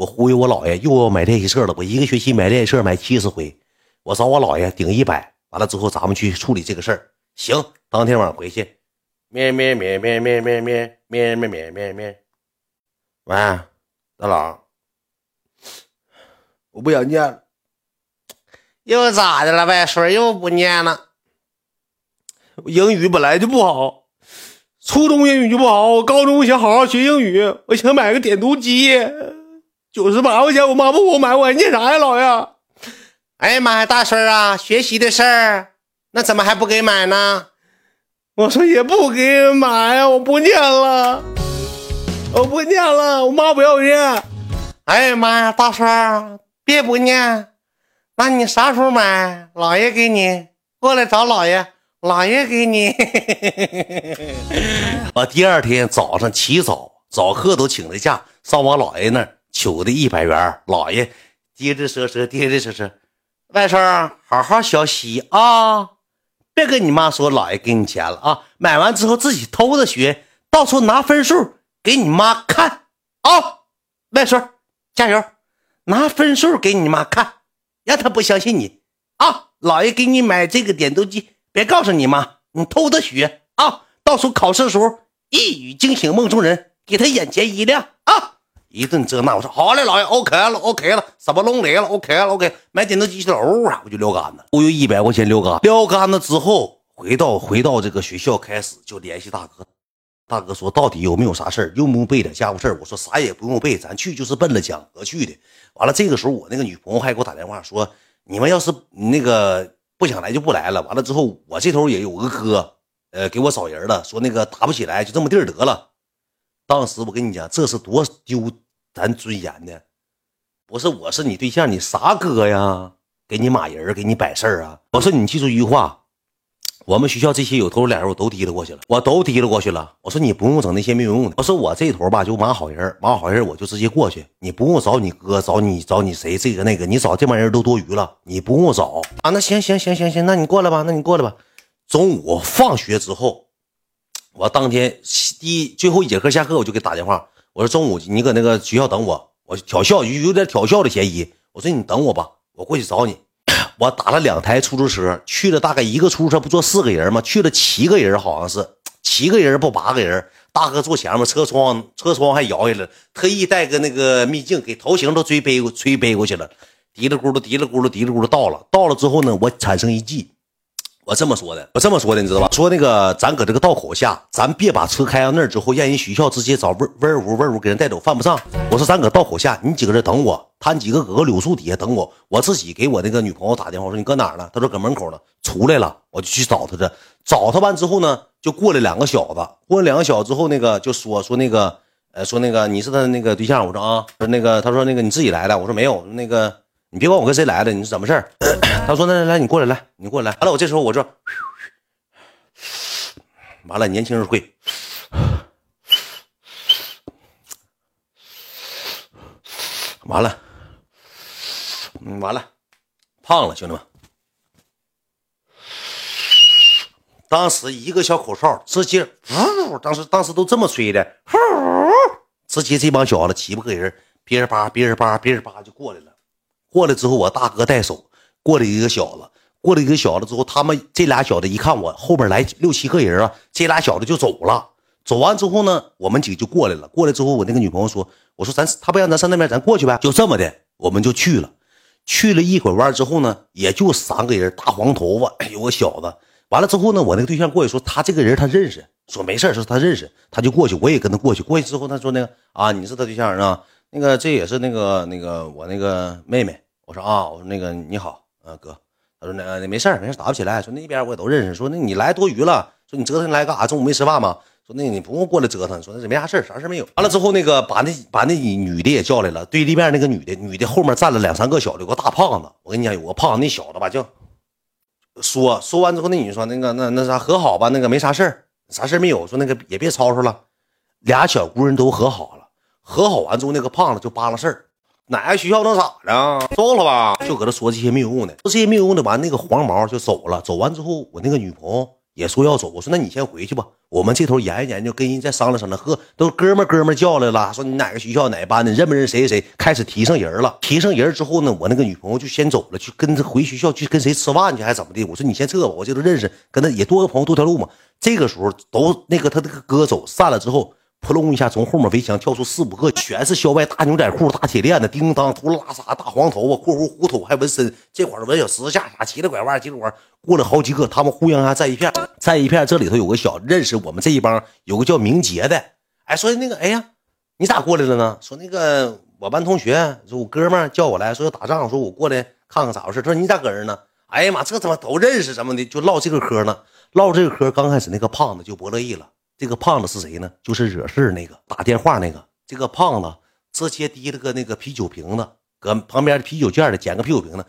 我忽悠我姥爷又要买练习册了，我一个学期买练习册买七十回，我找我姥爷顶一百，完了之后咱们去处理这个事儿。行，当天晚上回去，咩咩咩咩咩咩咩咩咩咩咩咩，喂，大佬，我不想念了，又咋的了？外孙又不念了？英语本来就不好，初中英语就不好，我高中想好好学英语，我想买个点读机，九十八块钱，我妈不给我买，我还念啥呀，老爷？哎呀妈呀，大孙啊，学习的事儿，那怎么还不给买呢？我说也不给买呀，我不念了，我不念了，我妈不要念。哎呀妈呀，大孙别不念，那你啥时候买？姥爷给你过来找姥爷。姥爷给你，我 第二天早上起早，早课都请的假，上我姥爷那儿求的一百元。姥爷低着说说，低着说说，外甥好好学习啊，别跟你妈说姥爷给你钱了啊，买完之后自己偷着学，到时候拿分数给你妈看啊。外孙加油，拿分数给你妈看，让她不相信你啊。姥爷给你买这个点读机。别告诉你妈，你偷着学啊！到时候考试的时候一语惊醒梦中人，给他眼前一亮啊！一顿这那，我说好嘞，老爷，OK 了，OK 了，什么龙雷了，OK 了，OK。买点读机器了，呜啊，我就撂杆子，忽悠一百块钱撂杆，撂杆子之后回到回到这个学校，开始就联系大哥。大哥说到底有没有啥事儿，用不用备点家务事儿？我说啥也不用备，咱去就是奔了讲和去的。完了，这个时候我那个女朋友还给我打电话说，你们要是那个。不想来就不来了。完了之后，我这头也有个哥，呃，给我找人了，说那个打不起来，就这么地儿得了。当时我跟你讲，这是多丢咱尊严的。不是我是你对象，你啥哥呀？给你马人，给你摆事儿啊？我说你记住一句话。我们学校这些有头有脸人我都提溜过去了，我都提溜过去了。我说你不用整那些没有用的。我说我这头吧就马好人，马好人我就直接过去，你不用找你哥，找你找你谁这个那个，你找这帮人都多余了，你不用找啊。那行行行行行，那你过来吧，那你过来吧。中午放学之后，我当天第最后一节课下课我就给打电话，我说中午你搁那个学校等我，我挑校有有点挑校的嫌疑。我说你等我吧，我过去找你。我打了两台出租车，去了大概一个出租车不坐四个人吗？去了七个人，好像是七个人不八个人。大哥坐前面，车窗车窗还摇下来，特意带个那个秘镜，给头型都吹背过吹背过去了。嘀里咕噜嘀里咕噜嘀里咕噜到了，到了之后呢，我产生一计。我这么说的，我这么说的，你知道吧？说那个，咱搁这个道口下，咱别把车开到那儿之后，让人学校直接找味味屋味屋给人带走，犯不上。我说咱搁道口下，你几个人等我，他几个搁个柳树底下等我，我自己给我那个女朋友打电话，我说你搁哪儿呢？他说搁门口呢，出来了，我就去找他去。找他完之后呢，就过来两个小子，过来两个小子之后，那个就说说那个，呃，说那个你是他那个对象？我说啊，说那个他说那个你自己来的？我说没有，那个。你别管我跟谁来的，你是怎么事儿？他说：“那来来，你过来，来，你过来。”完了，我这时候我就，完了，年轻人会，完了，嗯，完了，胖了，兄弟们。当时一个小口哨，直接，呜，当时当时都这么吹的，呼，直接这帮小子七八个人，别人叭，别人叭，别人叭就过来了。过来之后，我大哥带手过来一个小子，过来一个小子之后，他们这俩小子一看我后边来六七个人啊，这俩小子就走了。走完之后呢，我们几个就过来了。过来之后，我那个女朋友说：“我说咱他不让咱上那边，咱过去呗。”就这么的，我们就去了。去了一会弯之后呢，也就三个人，大黄头发，有个小子。完了之后呢，我那个对象过去说他这个人他认识，说没事说他认识，他就过去，我也跟他过去。过去之后，他说那个啊，你是他对象啊？那个这也是那个那个我那个妹妹，我说啊，我说那个你好，呃哥，他说那那没事没事打不起来。说那边我也都认识。说那你来多余了。说你折腾来干啥？中午没吃饭吗？说那你不用过来折腾。说那没啥事啥事没有。完了之后，那个把那把那女的也叫来了，对立面那个女的，女的后面站了两三个小的，有个大胖子。我跟你讲，有个胖子，那小子吧就说说完之后，那女的说那个那那啥和好吧，那个没啥事儿，啥事没有。说那个也别吵吵了，俩小姑娘都和好了。和好完之后，那个胖子就扒拉事儿，哪个学校能咋的？走了吧，就搁这说这些没有用的，说这些没有用的。完，那个黄毛就走了。走完之后，我那个女朋友也说要走。我说那你先回去吧，我们这头研究研究，跟人再商量商量。呵，都哥们哥们叫来了，说你哪个学校哪班的，认不认谁谁谁？开始提上人了。提上人之后呢，我那个女朋友就先走了，去跟他回学校去跟谁吃饭去，还怎么的？我说你先撤吧，我这都认识，跟他也多个朋友多条路嘛。这个时候都那个他那个哥走散了之后。扑隆一下，从后面围墙跳出四五个，全是校外大牛仔裤、大铁链子，叮当秃噜拉撒，大黄头发，括弧胡头还纹身，这块纹小十字架啥，骑着拐弯，结果过了好几个，他们互相还在一片，在一片。这里头有个小认识我们这一帮，有个叫明杰的，哎，说那个，哎呀，你咋过来了呢？说那个我班同学，说我哥们叫我来说要打仗，说我过来看看咋回事。他说你咋搁这呢？哎呀妈，这他妈都认识什么的，就唠这个嗑呢。唠这个嗑，刚开始那个胖子就不乐意了。这个胖子是谁呢？就是惹事那个打电话那个。这个胖子直接提了个那个啤酒瓶子，搁旁边的啤酒件里捡个啤酒瓶子，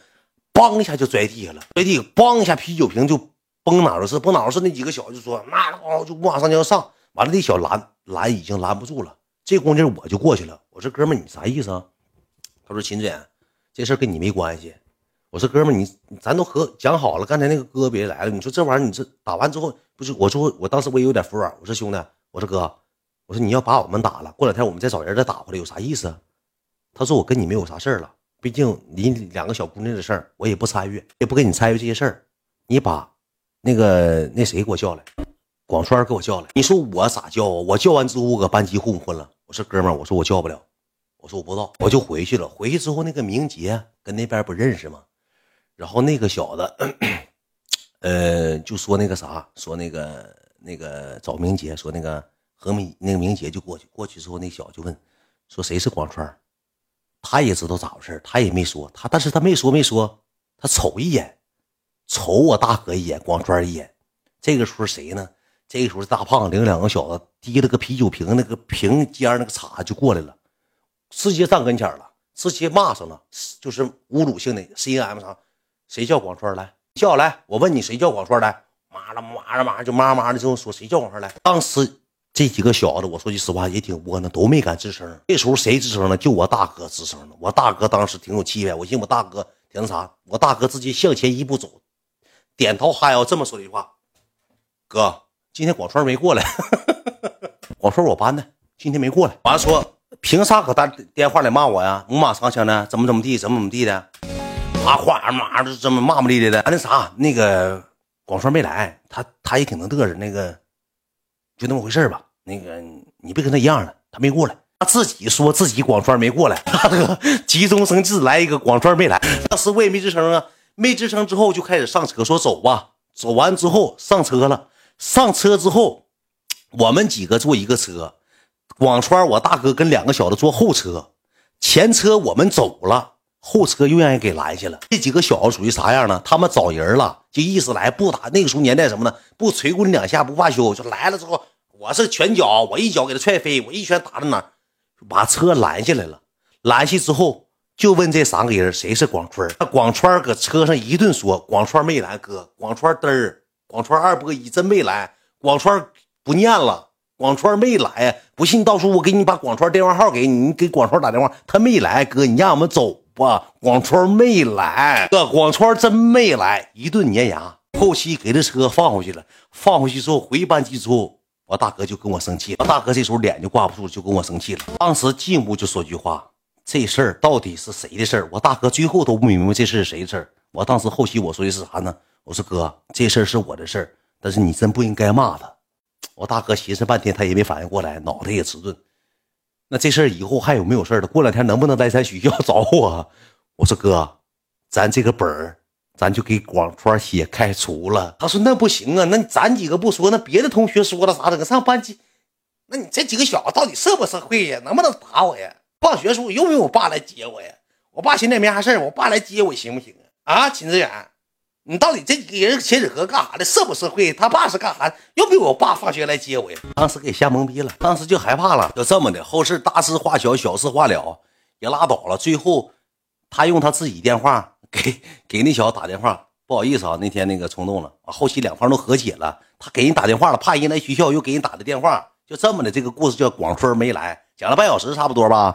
梆一下就摔地下了。摔地，梆一下啤酒瓶就崩哪儿是崩哪儿是那几个小子就说妈的，就马上就要上。完了，那小拦拦已经拦不住了。这功夫我就过去了。我说哥们你啥意思啊？他说秦志远，这事跟你没关系。我说哥们你咱都和讲好了，刚才那个哥别来了。你说这玩意儿，你这打完之后。不是我说，我当时我也有点服软。我说兄弟，我说哥，我说你要把我们打了，过两天我们再找人再打回来，有啥意思？他说我跟你没有啥事了，毕竟你两个小姑娘的事儿，我也不参与，也不跟你参与这些事儿。你把那个那谁给我叫来，广川给我叫来。你说我咋叫啊？我叫完之后，我搁班级混混了？我说哥们，我说我叫不了，我说我不知道，我就回去了。回去之后，那个明杰跟那边不认识吗？然后那个小子。呃，就说那个啥，说那个那个找明杰，说那个何明那个明杰就过去，过去之后那小子就问，说谁是广川，他也知道咋回事他也没说他，但是他没说没说，他瞅一眼，瞅我大哥一眼，广川一眼。这个时候谁呢？这个时候大胖领两个小子提了个啤酒瓶，那个瓶尖那个叉就过来了，直接站跟前了，直接骂上了，就是侮辱性的 C M 啥，谁叫广川来？叫来，我问你谁叫广川来？妈了妈了妈，就妈妈的之后说谁叫广川来？当时这几个小子，我说句实话也挺窝囊，都没敢吱声。这时候谁吱声了？就我大哥吱声了。我大哥当时挺有气派，我寻我大哥挺那啥，我大哥直接向前一步走，点头哈腰这么说一句话：“哥，今天广川没过来。广川我班的，今天没过来。完了说凭啥搁打电话里骂我呀？五马长枪的，怎么怎么地，怎么怎么地的。”啊，话嘛的这么骂骂咧咧的。啊那啥，那个广川没来，他他也挺能嘚瑟。那个就那么回事吧。那个你别跟他一样的，他没过来，他自己说自己广川没过来。大哥急中生智来一个广川没来，当时我也没吱声啊。没吱声之后就开始上车，说走吧。走完之后上车了，上车之后我们几个坐一个车，广川我大哥跟两个小子坐后车，前车我们走了。后车又让人给拦下了。这几个小子属于啥样呢？他们找人了，就意思来不打。那个时候年代什么呢？不捶过你两下不罢休。就来了之后，我是拳脚，我一脚给他踹飞，我一拳打到哪，把车拦下来了。拦下之后，就问这三个人谁是广川。广川搁车上一顿说，广川没来，哥，广川嘚儿，广川二波一真没来，广川不念了，广川没来。不信，到时候我给你把广川电话号给你，你给广川打电话，他没来，哥，你让我们走。哇，广川没来，哥，广川真没来，一顿碾压。后期给这车放回去了，放回去之后回班级之后，我大哥就跟我生气了。我大哥这时候脸就挂不住，就跟我生气了。当时进屋就说句话：这事儿到底是谁的事儿？我大哥最后都不明白这事是谁的事儿。我当时后期我说的是啥呢？我说哥，这事儿是我的事儿，但是你真不应该骂他。我大哥寻思半天，他也没反应过来，脑袋也迟钝。那这事儿以后还有没有事儿了？过两天能不能来咱学校找我？我说哥，咱这个本儿，咱就给广川写开除了。他说那不行啊，那咱几个不说，那别的同学说了啥整？上班级，那你这几个小子到底社不社会呀？能不能打我呀？放学时候用不用我爸来接我呀？我爸现在没啥事儿，我爸来接我行不行啊？啊，秦志远。你到底这几个人牵扯和干啥的？社不社会？他爸是干啥？又不我爸放学来接我呀？当时给吓懵逼了，当时就害怕了。就这么的，后事大事化小，小事化了，也拉倒了。最后，他用他自己电话给 给那小子打电话，不好意思啊，那天那个冲动了。后期两方都和解了，他给人打电话了，怕人来学校，又给人打的电话。就这么的，这个故事叫广春没来，讲了半小时差不多吧。